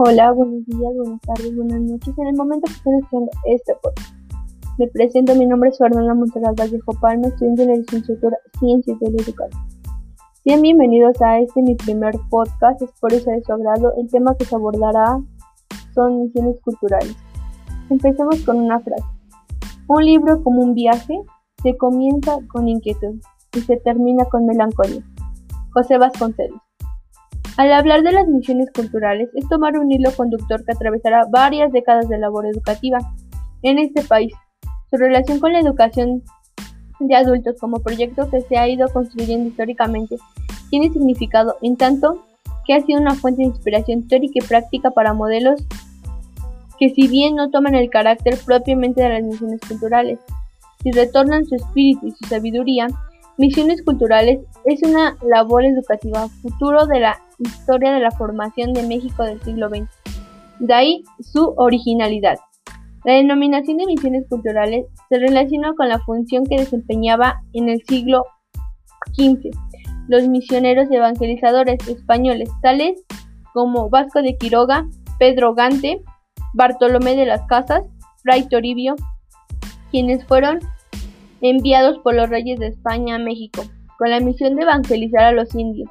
Hola, buenos días, buenas tardes, buenas noches. En el momento que estén escuchando este podcast, me presento. Mi nombre es Fernanda Monserrat Vallejo Palma, estudiante de la licenciatura Ciencias de la Educación. Sean bienvenidos a este mi primer podcast. Espero sea de su agrado. El tema que se abordará son misiones culturales. Empecemos con una frase. Un libro como un viaje se comienza con inquietud y se termina con melancolía. José Vasconcelos. Al hablar de las misiones culturales es tomar un hilo conductor que atravesará varias décadas de labor educativa en este país. Su relación con la educación de adultos como proyecto que se ha ido construyendo históricamente tiene significado en tanto que ha sido una fuente de inspiración teórica y práctica para modelos que si bien no toman el carácter propiamente de las misiones culturales, si retornan su espíritu y su sabiduría, Misiones Culturales es una labor educativa futuro de la historia de la formación de México del siglo XX. De ahí su originalidad. La denominación de misiones culturales se relaciona con la función que desempeñaba en el siglo XV los misioneros evangelizadores españoles, tales como Vasco de Quiroga, Pedro Gante, Bartolomé de las Casas, Fray Toribio, quienes fueron enviados por los reyes de España a México, con la misión de evangelizar a los indios.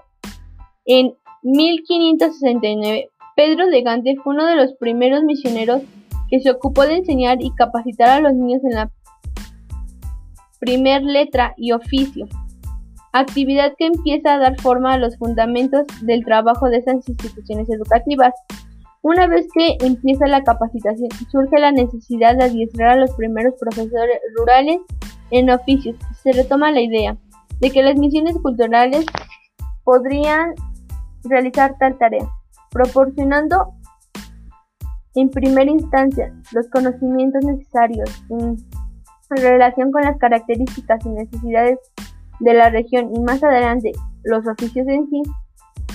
En 1569, Pedro de Gante fue uno de los primeros misioneros que se ocupó de enseñar y capacitar a los niños en la primer letra y oficio, actividad que empieza a dar forma a los fundamentos del trabajo de esas instituciones educativas. Una vez que empieza la capacitación, surge la necesidad de adiestrar a los primeros profesores rurales en oficios. Se retoma la idea de que las misiones culturales podrían realizar tal tarea, proporcionando en primera instancia los conocimientos necesarios en relación con las características y necesidades de la región y más adelante los oficios en sí,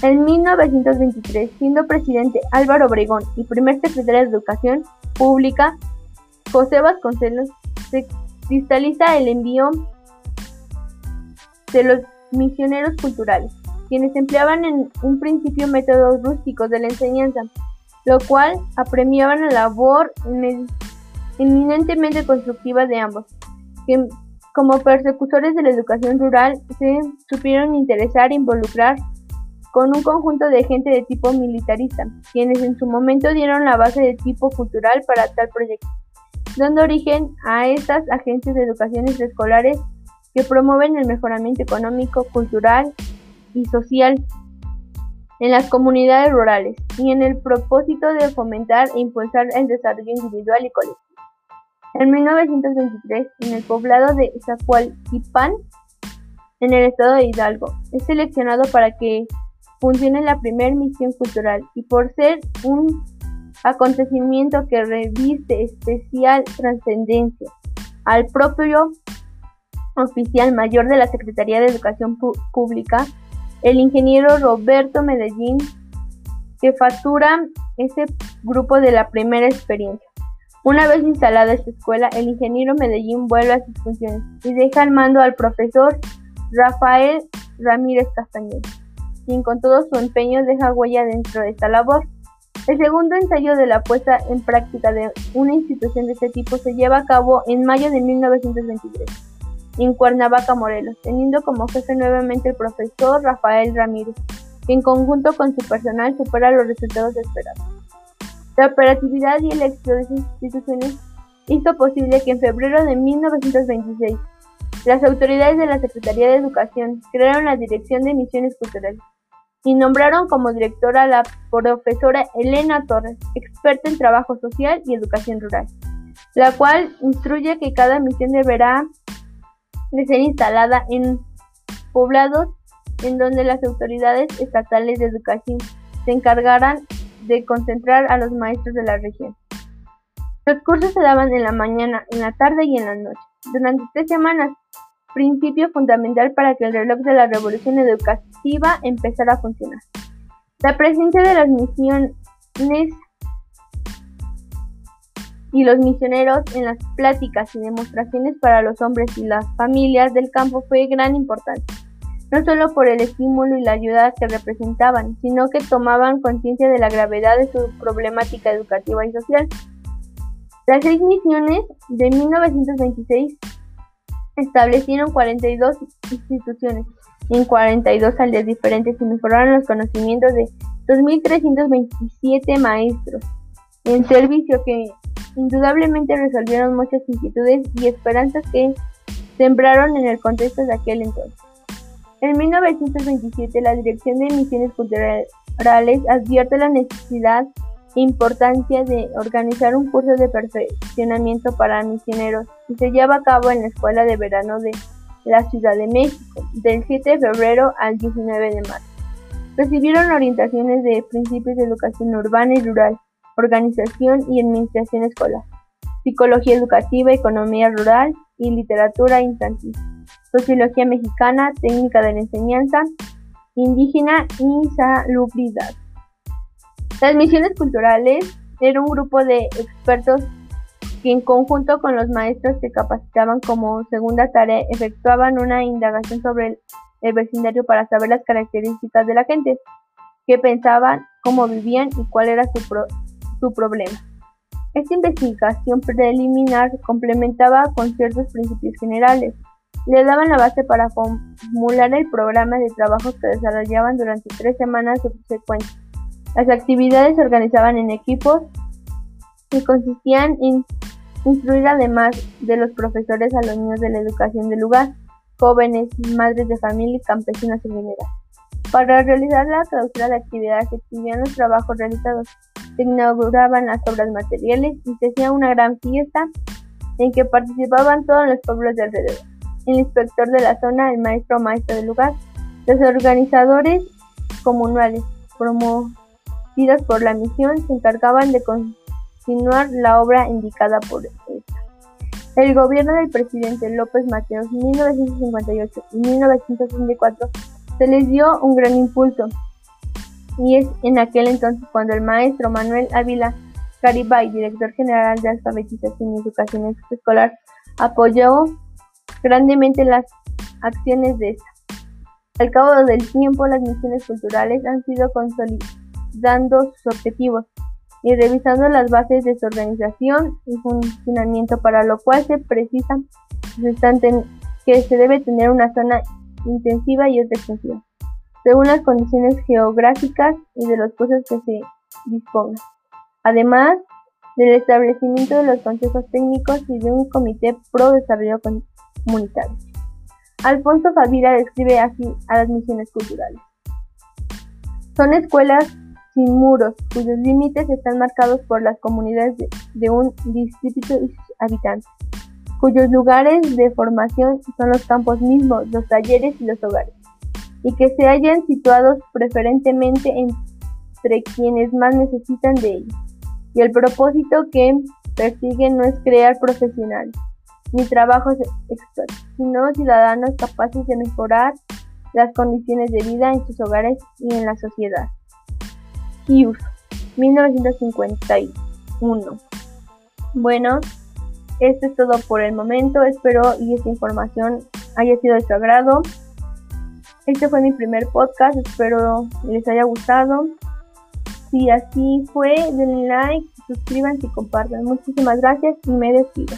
en 1923, siendo presidente Álvaro Obregón y primer secretario de Educación Pública José Vasconcelos, se cristaliza el envío de los misioneros culturales quienes empleaban en un principio métodos rústicos de la enseñanza, lo cual apremiaban la labor eminentemente constructiva de ambos, que como persecutores de la educación rural se supieron interesar e involucrar con un conjunto de gente de tipo militarista, quienes en su momento dieron la base de tipo cultural para tal proyecto, dando origen a estas agencias de educación escolares que promueven el mejoramiento económico, cultural y social en las comunidades rurales y en el propósito de fomentar e impulsar el desarrollo individual y colectivo. En 1923, en el poblado de Zacualtipán, en el estado de Hidalgo, es seleccionado para que funcione la primera misión cultural y por ser un acontecimiento que reviste especial trascendencia al propio oficial mayor de la Secretaría de Educación Pública, el ingeniero Roberto Medellín, que factura ese grupo de la primera experiencia. Una vez instalada esta escuela, el ingeniero Medellín vuelve a sus funciones y deja al mando al profesor Rafael Ramírez Castañeda, quien con todo su empeño deja huella dentro de esta labor. El segundo ensayo de la puesta en práctica de una institución de este tipo se lleva a cabo en mayo de 1923 en Cuernavaca, Morelos, teniendo como jefe nuevamente el profesor Rafael Ramírez, que en conjunto con su personal supera los resultados esperados. La operatividad y el éxito de esas instituciones hizo posible que en febrero de 1926 las autoridades de la Secretaría de Educación crearon la Dirección de Misiones Culturales y nombraron como directora a la profesora Elena Torres, experta en trabajo social y educación rural, la cual instruye que cada misión deberá de ser instalada en poblados en donde las autoridades estatales de educación se encargaran de concentrar a los maestros de la región. Los cursos se daban en la mañana, en la tarde y en la noche, durante tres semanas, principio fundamental para que el reloj de la revolución educativa empezara a funcionar. La presencia de las misiones y los misioneros en las pláticas y demostraciones para los hombres y las familias del campo fue de gran importancia. no solo por el estímulo y la ayuda que representaban, sino que tomaban conciencia de la gravedad de su problemática educativa y social. Las seis misiones de 1926 establecieron 42 instituciones en 42 aldeas diferentes y mejoraron los conocimientos de 2.327 maestros en servicio que indudablemente resolvieron muchas inquietudes y esperanzas que sembraron en el contexto de aquel entonces. En 1927, la Dirección de Misiones Culturales advierte la necesidad importancia de organizar un curso de perfeccionamiento para misioneros y se lleva a cabo en la Escuela de Verano de la Ciudad de México, del 7 de febrero al 19 de marzo. Recibieron orientaciones de principios de educación urbana y rural, organización y administración escolar, psicología educativa, economía rural y literatura infantil, sociología mexicana, técnica de la enseñanza indígena y salubridad. Las misiones culturales era un grupo de expertos que en conjunto con los maestros que capacitaban como segunda tarea efectuaban una indagación sobre el, vecindario para saber las características de la gente, qué pensaban, cómo vivían y cuál era su, su problema. Esta investigación preliminar complementaba con ciertos principios generales. Le daban la base para formular el programa de trabajos que desarrollaban durante tres semanas subsecuentes. Las actividades se organizaban en equipos y consistían en instruir además de los profesores a los niños de la educación del lugar, jóvenes, madres de familia y campesinos en general. Para realizar la clausura de actividades se exhibían los trabajos realizados, se inauguraban las obras materiales y se hacía una gran fiesta en que participaban todos los pueblos de alrededor. El inspector de la zona, el maestro maestro del lugar, los organizadores comunales, promovidos por la misión, se encargaban de continuar la obra indicada por esta. El gobierno del presidente López Mateos 1958 y 1964 se les dio un gran impulso y es en aquel entonces cuando el maestro Manuel Ávila Garibay, director general de alfabetización y educación escolar, apoyó grandemente las acciones de esta. Al cabo del tiempo, las misiones culturales han sido consolidando sus objetivos y revisando las bases de su organización y funcionamiento, para lo cual se precisa que se debe tener una zona intensiva y otra extensiva según las condiciones geográficas y de los cursos que se dispongan, además del establecimiento de los consejos técnicos y de un comité pro desarrollo comunitario. Alfonso Favira describe así a las misiones culturales. Son escuelas sin muros, cuyos límites están marcados por las comunidades de, un distrito y sus habitantes, cuyos lugares de formación son los campos mismos, los talleres y los hogares y que se hayan situados preferentemente entre quienes más necesitan de ellos. Y el propósito que persiguen no es crear profesionales ni trabajos expertos, sino ciudadanos capaces de mejorar las condiciones de vida en sus hogares y en la sociedad. Hughes, 1951. Bueno, esto es todo por el momento. Espero y esta información haya sido de su agrado. Este fue mi primer podcast, espero les haya gustado. Si así fue, denle like, suscríbanse y compartan. Muchísimas gracias y me despido.